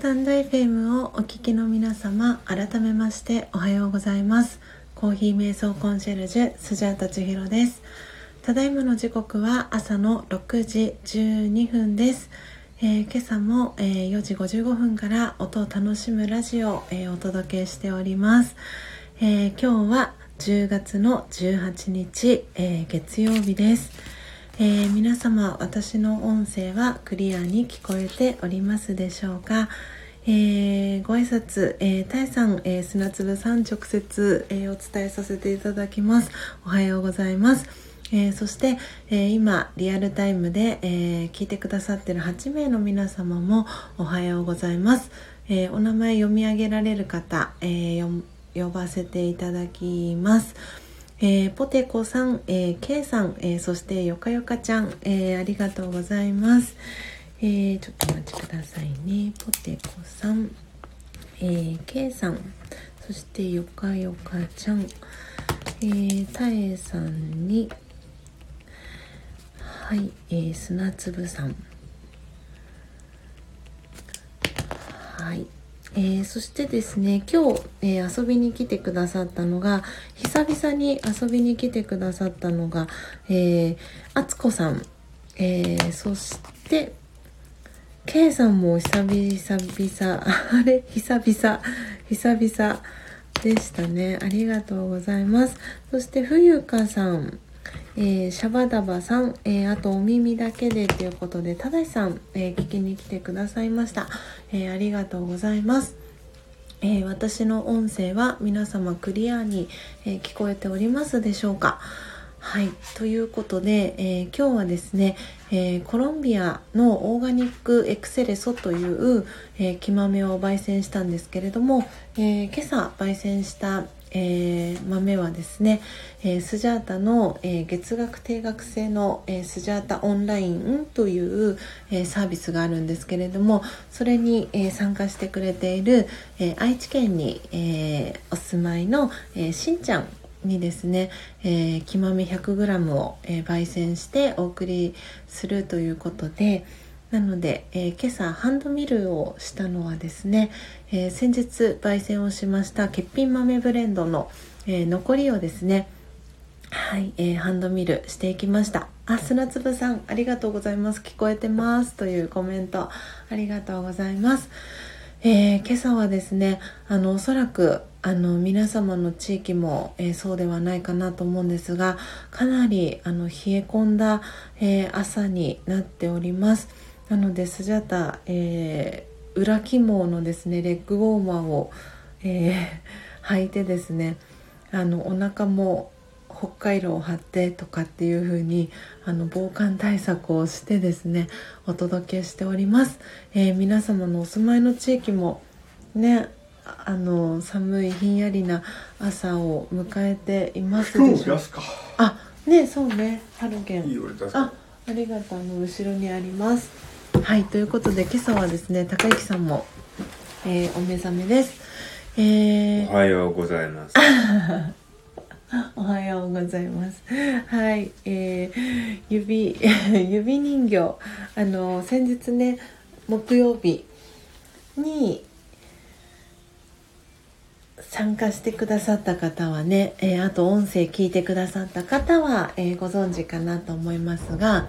タンド FM をお聞きの皆様改めましておはようございます。コーヒー瞑想コンシェルジュスジャータ千尋です。ただいまの時刻は朝の6時12分です、えー、今朝も、えー、4時55分から音を楽しむラジオを、えー、お届けしております、え今日は10月の18日、え月曜日です。えー、皆様私の音声はクリアに聞こえておりますでしょうか、えー、ご挨拶、えー、タイさん、えー、砂粒さん直接、え、お伝えさせていただきます。おはようございます。え、そして、え、今リアルタイムで、え、聞いてくださってる8名の皆様もおはようございます、えお名前読み上げられる方、え呼ばせていただきます、えー、ポテコさん、えー、ケイさん、えー、そしてよかよかちゃん、えー、ありがとうございます。えー、ちょっとお待ちくださいね。ポテコさん、えー、ケイさん、そしてよかよかちゃん、えー、タエさんに、はい、えー、砂粒さん、はい。えー、そしてですね今日、えー、遊びに来てくださったのが久々に遊びに来てくださったのが、えー、あつこさん、えー、そして K さんも久々々 あれ？久々。久々でしたね。ありがとうございます。そして冬香さん。えー、シャバダバさん、えー、あとお耳だけでということで、ただしさん、えー、聞きに来てくださいました、えありがとうございます。え私の音声は皆様クリアに、え聞こえておりますでしょうかはい。ということで、え今日はですね、えコロンビアのオーガニックエクセレソという、えー、木豆を焙煎したんですけれども、え今朝焙煎したえー、豆はですね、えー、スジャータの、えー、月額定額制の、えスジャータオンラインという、えサービスがあるんですけれどもそれに、え参加してくれている、え愛知県に、えお住まいの、えしんちゃんにですね、えー、木豆 100g を、え焙煎してお送りするということで、なので、えー、今朝ハンドミルをしたのはですね、えー、先日焙煎をしました欠品豆ブレンドの、えー、残りをですねはい、え、ハンドミルしていきました。あ砂粒さんありがとうございます。聞こえてます。というコメントありがとうございます。え、今朝はですねあのおそらくあの皆様の地域も、えー、そうではないかなと思うんですがかなりあの冷え込んだ、えー、朝になっております。なのでスジャタ、えー、裏起毛のですねレッグウォーマーを、えー、履いてですねあのお腹も北海道を張ってとかっていう風にあに防寒対策をしてですねお届けしております、えー、皆様のお住まいの地域もねあの寒いひんやりな朝を迎えていますでしょあねそうね。ハロゲン。あありがとう。あの後ろにありますはいということで今朝はですね高之さんも、えー、お目覚めです、えー、おはようございます。おはようございます。はいえー、指 指人形あの先日ね木曜日に参加してくださった方はね、えー、あと音声聞いてくださった方は、えー、ご存知かなと思いますが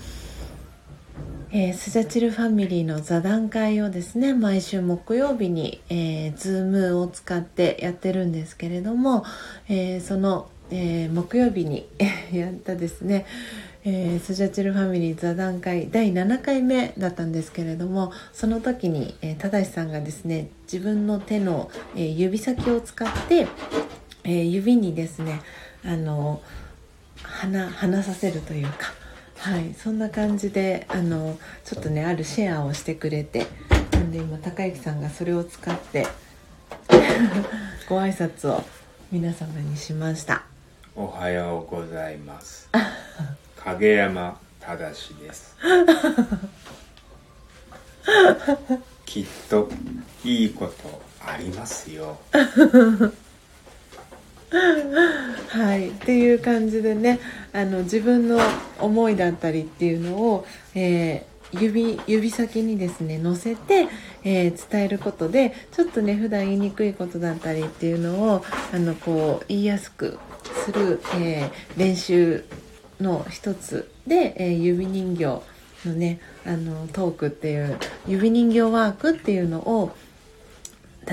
えー、スジャチルファミリーの座談会をですね毎週木曜日に、えー、Zoom を使ってやってるんですけれども、えー、その、えー、木曜日に やったですね、えー、スジャチルファミリー座談会第7回目だったんですけれどもその時に、えー、正さんがですね自分の手の、えー、指先を使って、えー、指にですねあの鼻鼻させるというかはいそんな感じであのちょっとねあるシェアをしてくれてなんで今高之さんがそれを使って ご挨拶を皆様にしました。おはようございます。影山正です。きっといいことありますよ。はい。っていう感じでねあの自分の思いだったりっていうのを、え指指先にですね乗せて、えー、伝えることでちょっとね普段言いにくいことだったりっていうのをあのこう言いやすくする、えー、練習の一つで、え、指人形のねあのトークっていう指人形ワークっていうのを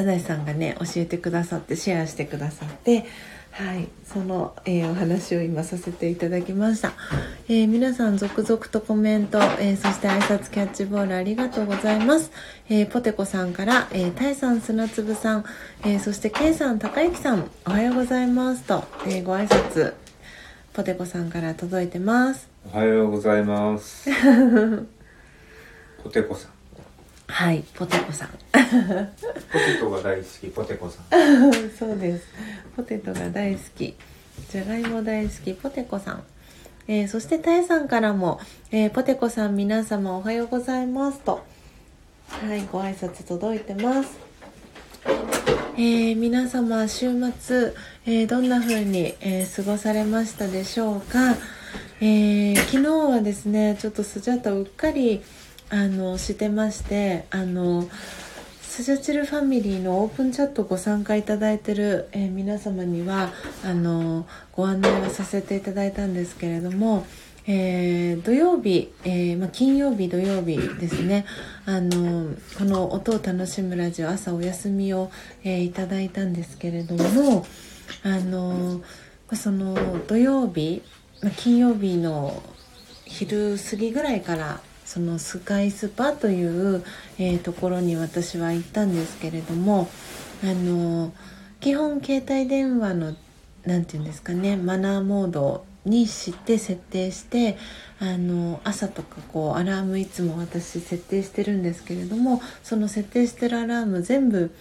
正さんがね教えてくださってシェアしてくださってはいその、えー、お話を今させていただきました、えー、皆さん続々とコメント、えー、そして挨拶キャッチボールありがとうございます、えポテコさんから、えー、タイさん砂粒さん、えそしてケイさん高之さんおはようございます。と、えご挨拶ポテコさんから届いてます。おはようございます。ポテコさんはいポテコさん。ポテトが大好きポテコさん。そうです。ポテトが大好き。じゃがいも大好きポテコさん。えー、そしてタイさんからも、えー、ポテコさん皆様おはようございますと。はいご挨拶届いてます。えー、皆様週末、えー、どんな風に、えー、過ごされましたでしょうか、え昨日はですねちょっとスジャタうっかりあのしてましてあのスジャチルファミリーのオープンチャットご参加いただいてる、え皆様にはあのご案内をさせていただいたんですけれどもえー、土曜日、えー、まあ、金曜日土曜日ですね。あのこの音を楽しむラジオ朝お休みを、え、いただいたんですけれどもあのその土曜日、まあ、金曜日の昼過ぎぐらいからそのスカイスパという、えところに私は行ったんですけれどもあの基本携帯電話の何て言うんですかねマナーモードにして設定してあの朝とかこうアラームいつも私設定してるんですけれどもその設定してるアラーム全部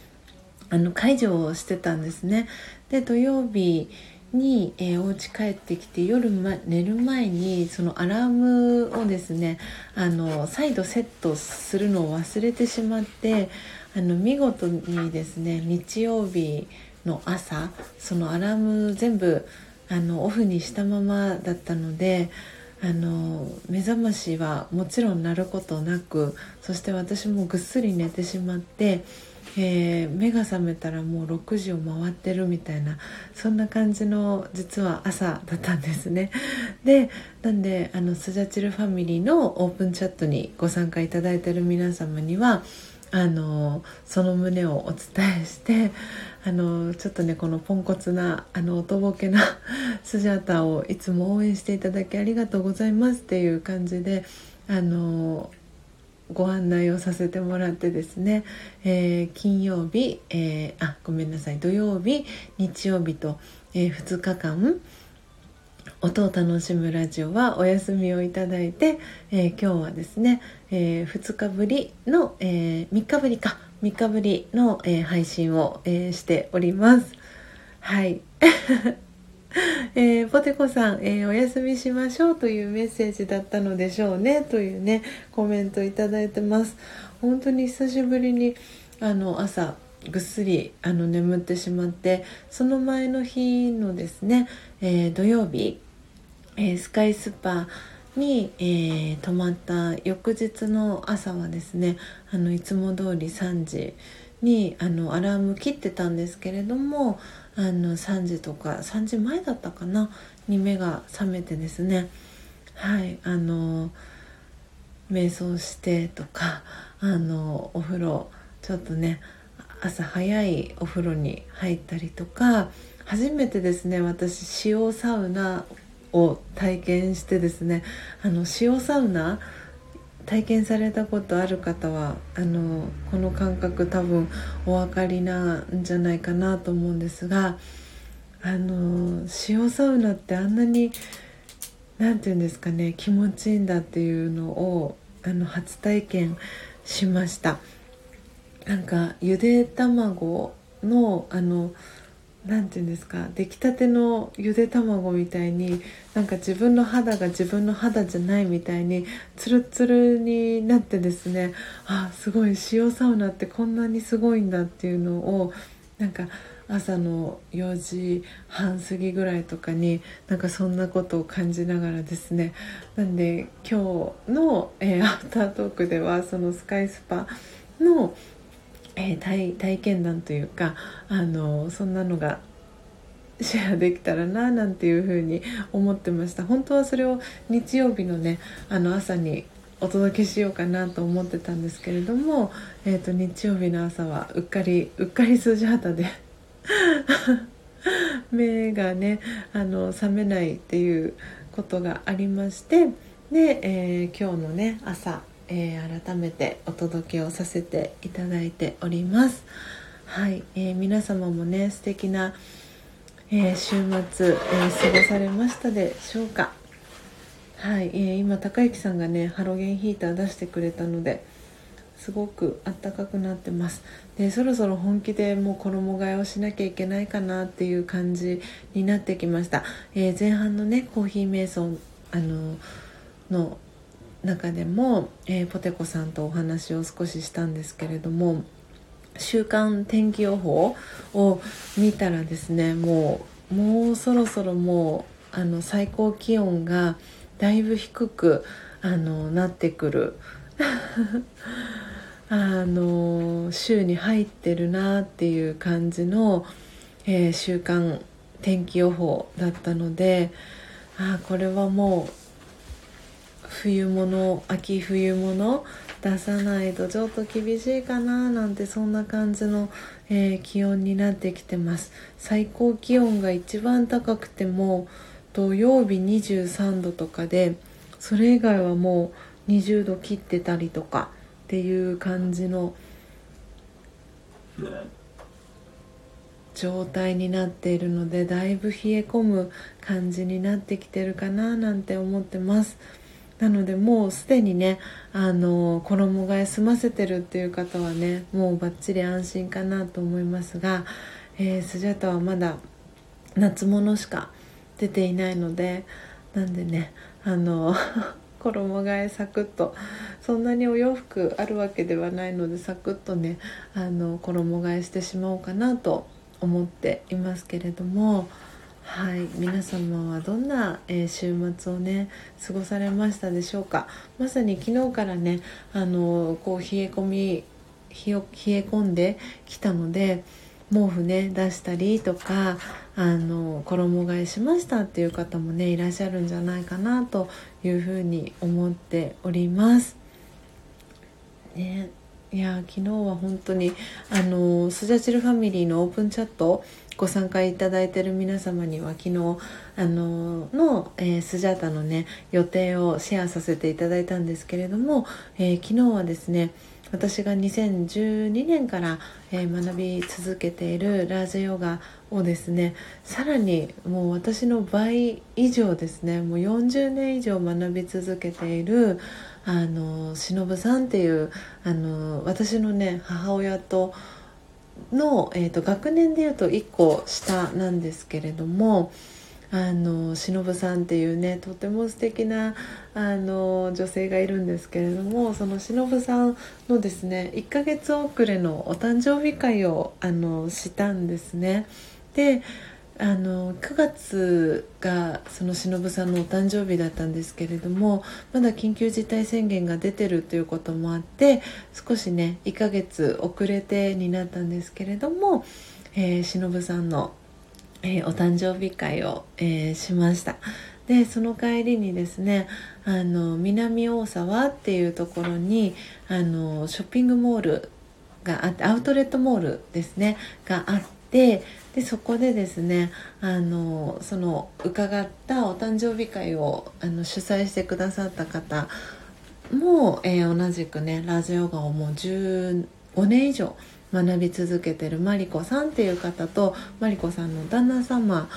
あの解除をしてたんですね。で土曜日に、えー、お家帰ってきて夜、ま、寝る前にそのアラームをですねあの再度セットするのを忘れてしまってあの見事にですね日曜日の朝そのアラーム全部あのオフにしたままだったのであの目覚ましはもちろん鳴ることなくそして私もぐっすり寝てしまって、えー、目が覚めたらもう6時を回ってるみたいなそんな感じの実は朝だったんですね。でなんであのスジャチルファミリーのオープンチャットにご参加いただいてる皆様にはあのその旨をお伝えしてあのちょっとねこのポンコツなあのおとぼけな スジャータをいつも応援していただきありがとうございますっていう感じであのご案内をさせてもらってですね、えー、金曜日、えー、あごめんなさい土曜日日曜日と、えー、2日間音を楽しむラジオはお休みをいただいて、えー、今日はですね、えー、2日ぶりの、えー、3日ぶりか3日ぶりの、え配信を、えしております。はい。えー、ポテコさん、えー、お休みしましょうというメッセージだったのでしょうねというねコメントいただいてます。本当に久しぶりにあの朝ぐっすりあの眠ってしまってその前の日のですね、えー、土曜日え、スカイスーパーに、え、泊まった翌日の朝はですねあのいつも通り3時にあのアラーム切ってたんですけれどもあの3時とか3時前だったかな？に目が覚めてですね。はいあの瞑想してとか あのお風呂ちょっとね朝早いお風呂に入ったりとか初めてですね私塩サウナを体験してですねあの塩サウナ体験されたことある方はあのこの感覚多分お分かりなんじゃないかなと思うんですがあの塩サウナってあんなに何て言うんですかね気持ちいいんだっていうのをあの初体験しました。なんかゆで卵のあの何て言うんですか出来たてのゆで卵みたいになんか自分の肌が自分の肌じゃないみたいにツルツルになってですねあすごい塩サウナってこんなにすごいんだっていうのをなんか朝の4時半過ぎぐらいとかになんかそんなことを感じながらですねなんで今日の、えー、アフタートークではそのスカイスパの、えー、体体験談というかあのそんなのがシェアできたらななんていうふうに思ってました。本当はそれを日曜日のねあの朝にお届けしようかなと思ってたんですけれども、えーと、日曜日の朝はうっかりうっかり筋肌で 目がねあの覚めないっていうことがありましてで、えー、今日のね朝、えー、改めてお届けをさせていただいております。はい、えー、皆様もね素敵な、え週末、え過ごされましたでしょうか？はい、えー、今高之さんがねハロゲンヒーター出してくれたのですごくあったかくなってます。でそろそろ本気でもう衣替えをしなきゃいけないかなっていう感じになってきました、えー、前半のねコーヒー瞑想あのの中でも、えー、ポテコさんとお話を少ししたんですけれども週間天気予報を見たらですねもうもうそろそろもうあの最高気温がだいぶ低くあのなってくる。あの週に入ってるなっていう感じの、えー、週間天気予報だったのであこれはもう冬物秋冬物出さないとちょっと厳しいかななんてそんな感じの、えー、気温になってきてます。最高気温が一番高くても土曜日23度とかでそれ以外はもう20度切ってたりとかっていう感じの状態になっているのでだいぶ冷え込む感じになってきてるかななんて思ってます。なのでもうすでにねあの衣替え済ませてるっていう方はねもうバッチリ安心かなと思いますが、えー、スジャタはまだ夏物しか出ていないのでなんでねあの 衣替えサクッとそんなにお洋服あるわけではないのでサクッとねあの衣替えしてしまおうかなと思っていますけれどもはい皆様はどんな、えー、週末をね過ごされましたでしょうか？まさに昨日からねあのこう冷え込み冷え込んできたので毛布ね出したりとかあの衣替えしましたっていう方もねいらっしゃるんじゃないかなというふうに思っております。ね、いや昨日は本当にあのスジャチルファミリーのオープンチャットご参加いただいている皆様には昨日あのの、えー、スジャータのね予定をシェアさせていただいたんですけれども、えー、昨日はですね私が2012年から、えー、学び続けているラージヨガをですねさらにもう私の倍以上ですねもう40年以上学び続けているあの忍さんっていうあの私のね母親との、えーと、学年でいうと1個下なんですけれどもあの忍さんっていうねとても素敵なあの女性がいるんですけれどもその忍さんのですね1ヶ月遅れのお誕生日会をあのしたんですね。であの9月がその忍さんのお誕生日だったんですけれどもまだ緊急事態宣言が出てるということもあって少しね1ヶ月遅れてになったんですけれども、えー、忍さんの、えー、お誕生日会を、えー、しました。でその帰りにですねあの南大沢っていうところにあのショッピングモールがあってアウトレットモールですねがあってでそこでですねあのその伺ったお誕生日会をあの主催してくださった方も、えー、同じくねラジオガをもう15年以上学び続けてるマリコさんっていう方とマリコさんの旦那様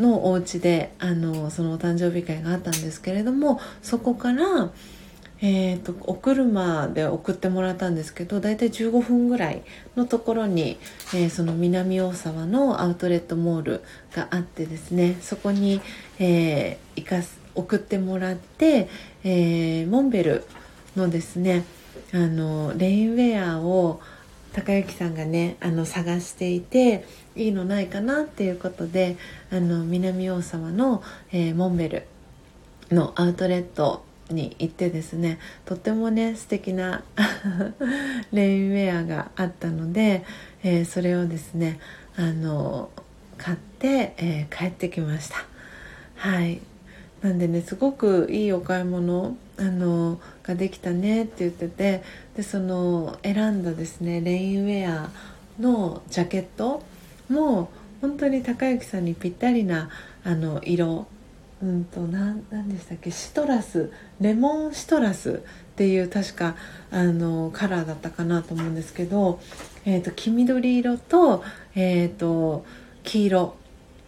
のお家であのそのお誕生日会があったんですけれどもそこからえーと、お車で送ってもらったんですけど大体15分ぐらいのところに、えー、その南大沢のアウトレットモールがあってですねそこに、えー、行かす送ってもらって、えー、モンベルのですねあのレインウェアを高之さんがねあの探していていいのないかなっていうことであの南大沢の、えー、モンベルのアウトレットに行ってですねとてもね素敵な レインウェアがあったので、えー、それをですねあの買って、えー、帰ってきました。はい。なんでねすごくいいお買い物あのができたねって言っててでその選んだですねレインウェアのジャケットも本当に高之さんにぴったりなあの色うんと何でしたっけ？シトラス。レモンシトラスっていう確かあのカラーだったかなと思うんですけど、えーと、黄緑色と,、えーと、黄色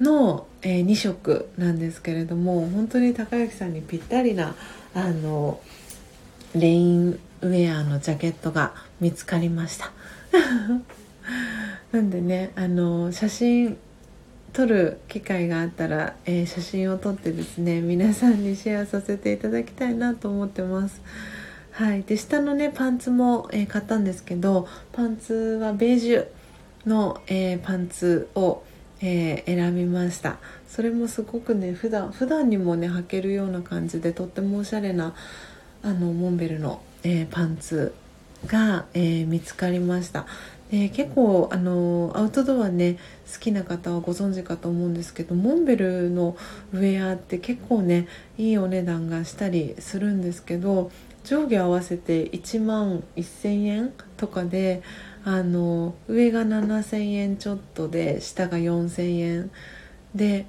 の、えー、2色なんですけれども本当に高之さんにぴったりなあのレインウェアのジャケットが見つかりました。なんでねあの写真撮る機会があったら、えー、写真を撮ってですね皆さんにシェアさせていただきたいなと思ってます。はい。で下のねパンツも、えー、買ったんですけどパンツはベージュの、えー、パンツを、え選びました。それもすごくね普段普段にもね履けるような感じでとってもおしゃれなあのモンベルの、えパンツが、え見つかりました。で結構あのアウトドアね好きな方はご存知かと思うんですけどモンベルのウェアって結構ねいいお値段がしたりするんですけど上下合わせて1万1000円とかであの上が7000円ちょっとで下が4000円。で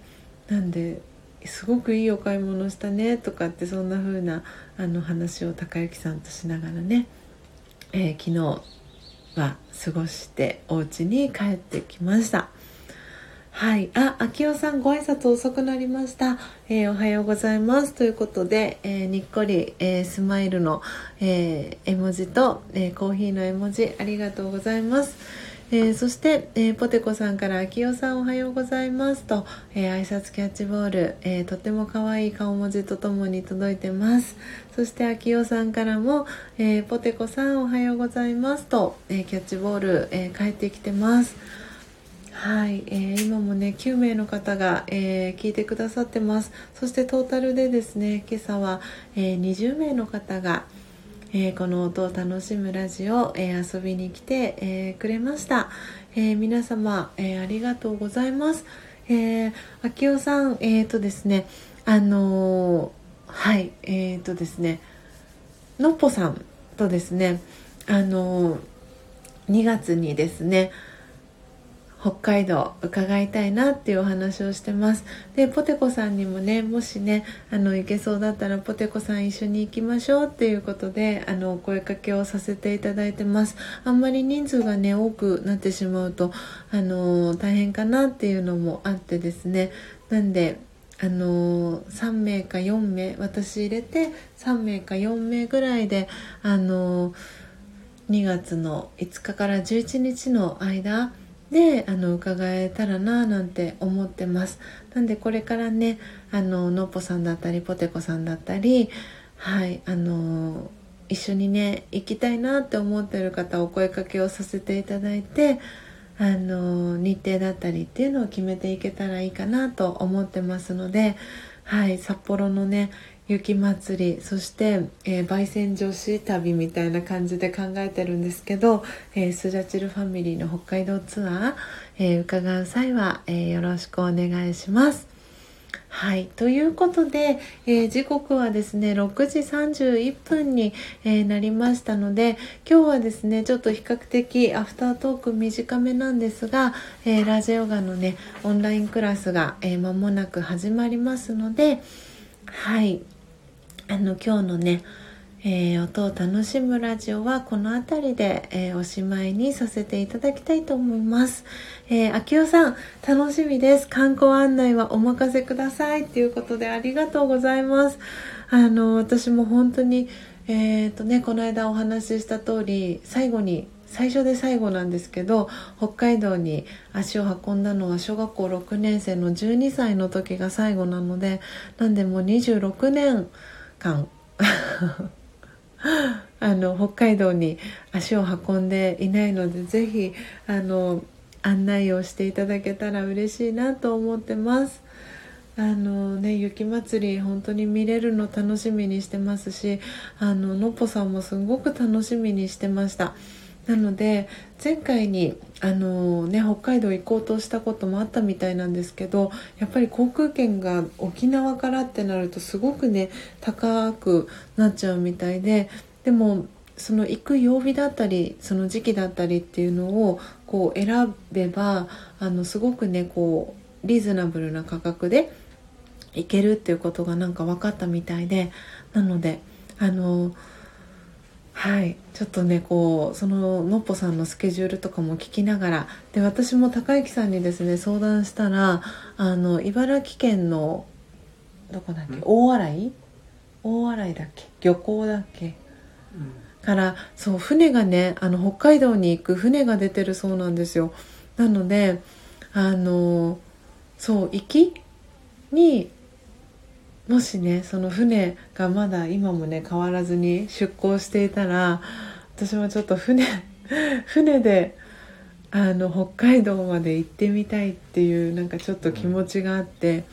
なんですごくいいお買い物したねとかってそんな風なあな話を高之さんとしながらね、えー、昨日は過ごしてお家に帰ってきましたはい。あ、秋代さんご挨拶遅くなりました。えー、おはようございます。ということで、えー、にっこり、えー、スマイルの、え絵文字と、えコーヒーの絵文字ありがとうございます。えー、そして、えー、ポテコさんから「秋代さんおはようございます」と、えー、挨拶キャッチボール、えとっても可愛い顔文字とともに届いてます。そして秋代さんからも、えポテコさんおはようございます」と、えキャッチボール、え帰ってきてます。はい、えー、今もね9名の方が、えー、聞いてくださってます。そしてトータルでですね今朝は、えー、20名の方が、えー、この音を楽しむラジオ、えー、遊びに来て、えー、くれました、え皆様、えありがとうございます、えー、秋代さんえっ、とですねあのはいえっ、とですねのっぽさんとですねあの2月にですね北海道伺いたいなっていうお話をしてます。でポテコさんにもねもしねあの行けそうだったらポテコさん一緒に行きましょうっていうことであのお声かけをさせていただいてます。あんまり人数がね多くなってしまうとあの大変かなっていうのもあってですね。なんであの3名か4名私入れて3名か4名ぐらいであの2月の5日から11日の間であの伺えたらななんて思ってます。なんでこれからねあののっぽさんだったりポテコさんだったりはいあの一緒にね行きたいなって思ってる方お声かけをさせていただいてあの日程だったりっていうのを決めていけたらいいかなと思ってますのではい札幌のね雪祭りそして、えー、焙煎女子旅みたいな感じで考えてるんですけど、えー、スジャチルファミリーの北海道ツアー、えー、伺う際は、えよろしくお願いします。はい。ということで、えー、時刻はですね、6時31分に、えー、なりましたので、今日はですね、ちょっと比較的アフタートーク短めなんですが、えー、ラジオガのね、オンラインクラスが、えー、間もなく始まりますので、はい。あの今日のね、えー、音を楽しむラジオはこの辺りで、えー、おしまいにさせていただきたいと思います。えー、秋代さん、楽しみです。観光案内はお任せください。ということでありがとうございます。あの、私も本当に、えっ、とね、この間お話しした通り、最後に最初で最後なんですけど北海道に足を運んだのは小学校6年生の12歳の時が最後なのでなんでもう26年感。あの北海道に足を運んでいないのでぜひあの案内をしていただけたら嬉しいなと思ってます。あのね雪まつり本当に見れるの楽しみにしてますしあののっぽさんもすごく楽しみにしてました。なので前回にあの、ね、北海道行こうとしたこともあったみたいなんですけどやっぱり航空券が沖縄からってなるとすごくね高くなっちゃうみたいででもその行く曜日だったりその時期だったりっていうのをこう選べばあのすごくねこうリーズナブルな価格で行けるっていうことがなんか分かったみたいでなのであのはい。ちょっとねこうそののっぽさんのスケジュールとかも聞きながらで私も高之さんにですね相談したらあの茨城県のどこだっけ大洗？大洗だっけ？漁港だっけ、うん、からそう船がねあの北海道に行く船が出てるそうなんですよ。なのであのそう行きにもしねその船がまだ今もね変わらずに出港していたら私もちょっと船 船であの北海道まで行ってみたいっていうなんかちょっと気持ちがあって、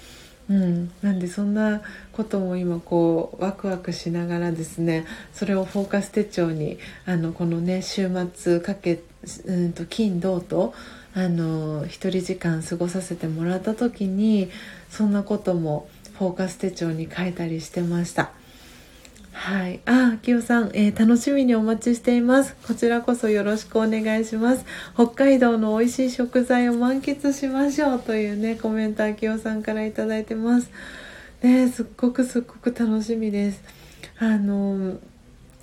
うん、なんでそんなことも今こうワクワクしながらですねそれをフォーカス手帳にあのこのね週末かけ、うんと金土とあの一人時間過ごさせてもらった時にそんなこともフォーカス手帳に書いたりしてました。はい。あきよさん、えー、楽しみにお待ちしています。こちらこそよろしくお願いします。北海道の美味しい食材を満喫しましょうというねコメントあきよさんから頂いてます。ねすっごくすっごく楽しみです。あの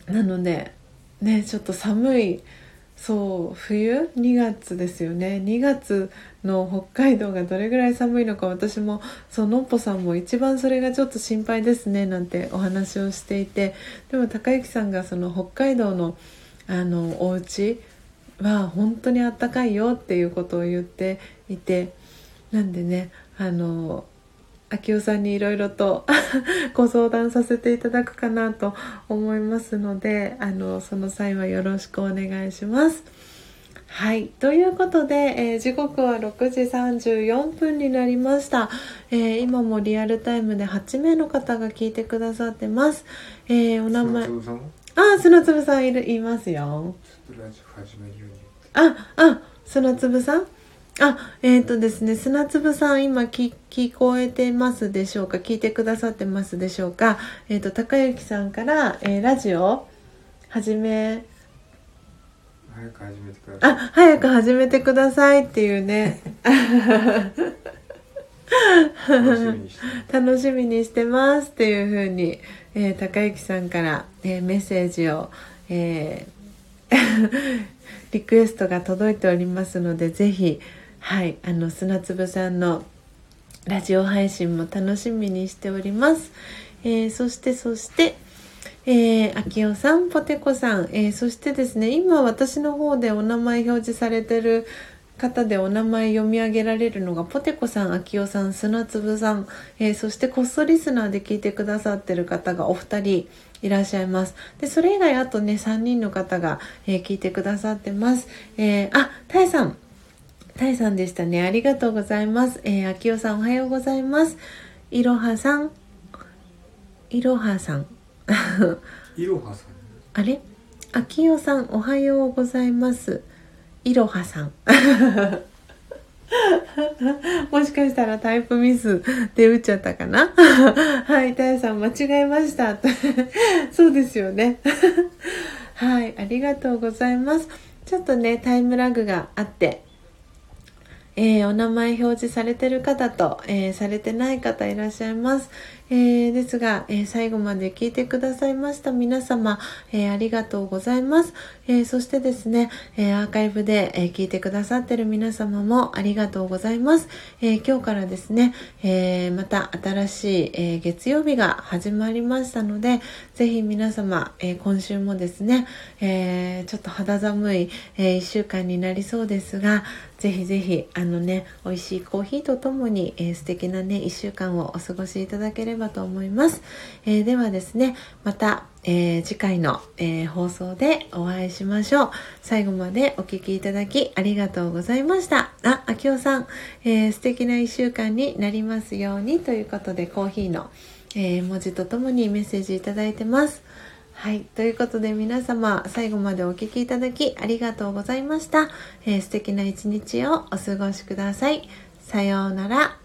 なのでねちょっと寒いそう冬？2月ですよね。2月の北海道がどれぐらい寒いのか私もそうのっぽさんも一番それがちょっと心配ですねなんてお話をしていてでも高之さんがその北海道のあのお家は本当にあったかいよっていうことを言っていてなんでねあの秋代さんにいろいろと ご相談させていただくかなと思いますのであのその際はよろしくお願いします。はい。ということで、えー、時刻は6時34分になりました、えー、今もリアルタイムで8名の方が聞いてくださってます。えー、お名前。あ、砂粒さんいる、いますよ。あ、あ、砂粒さん？あ、えっ、ー、とですね、砂粒さん今聞聞こえてますでしょうか？聞いてくださってますでしょうか？えっ、ー、と、高之さんから、えー、ラジオ始め、早く始めてください。あ、早く始めてくださいっていうね。楽しみにしてますっていうふうに、えー、高之さんから、えー、メッセージを、えー、リクエストが届いておりますのでぜひはいあの砂粒さんのラジオ配信も楽しみにしております、えー、そしてそしてえー、秋代さん、ポテコさん、えー、そしてですね、今私の方でお名前表示されてる方でお名前読み上げられるのが、ポテコさん、秋代さん、砂粒さん、えー、そしてこっそリスナーで聞いてくださってる方がお二人いらっしゃいます。で、それ以外あとね、3人の方が、え聞いてくださってます。えあ、タイさん、タイさんでしたね。ありがとうございます。えー、秋代さんおはようございます。いろはさん。いろはさん。いろはさん。あれ？秋代さんおはようございます。いろはさん。もしかしたらタイプミスで打っちゃったかな？はい、タイさん間違えました。そうですよね。はい、ありがとうございます。ちょっとね、タイムラグがあって、えー、お名前表示されてる方と、えー、されてない方いらっしゃいます。えー、ですが、え最後まで聞いてくださいました皆様、えありがとうございます。えそしてですね、えアーカイブで、え聞いてくださってる皆様もありがとうございます。え今日からですね、えまた新しい、え月曜日が始まりましたので、ぜひ皆様、え今週もですね、えちょっと肌寒い、え1週間になりそうですが、ぜひぜひあのね美味しいコーヒーとともに、えー、素敵なね1週間をお過ごしいただければと思います、え、ではですねまた、えー、次回の、え放送でお会いしましょう最後までお聴きいただきありがとうございましたあ、あきおさん、えー、素敵な1週間になりますようにということでコーヒーの、え文字とともにメッセージいただいてますはい。ということで皆様、最後までお聴きいただきありがとうございました。え、素敵な一日をお過ごしください。さようなら。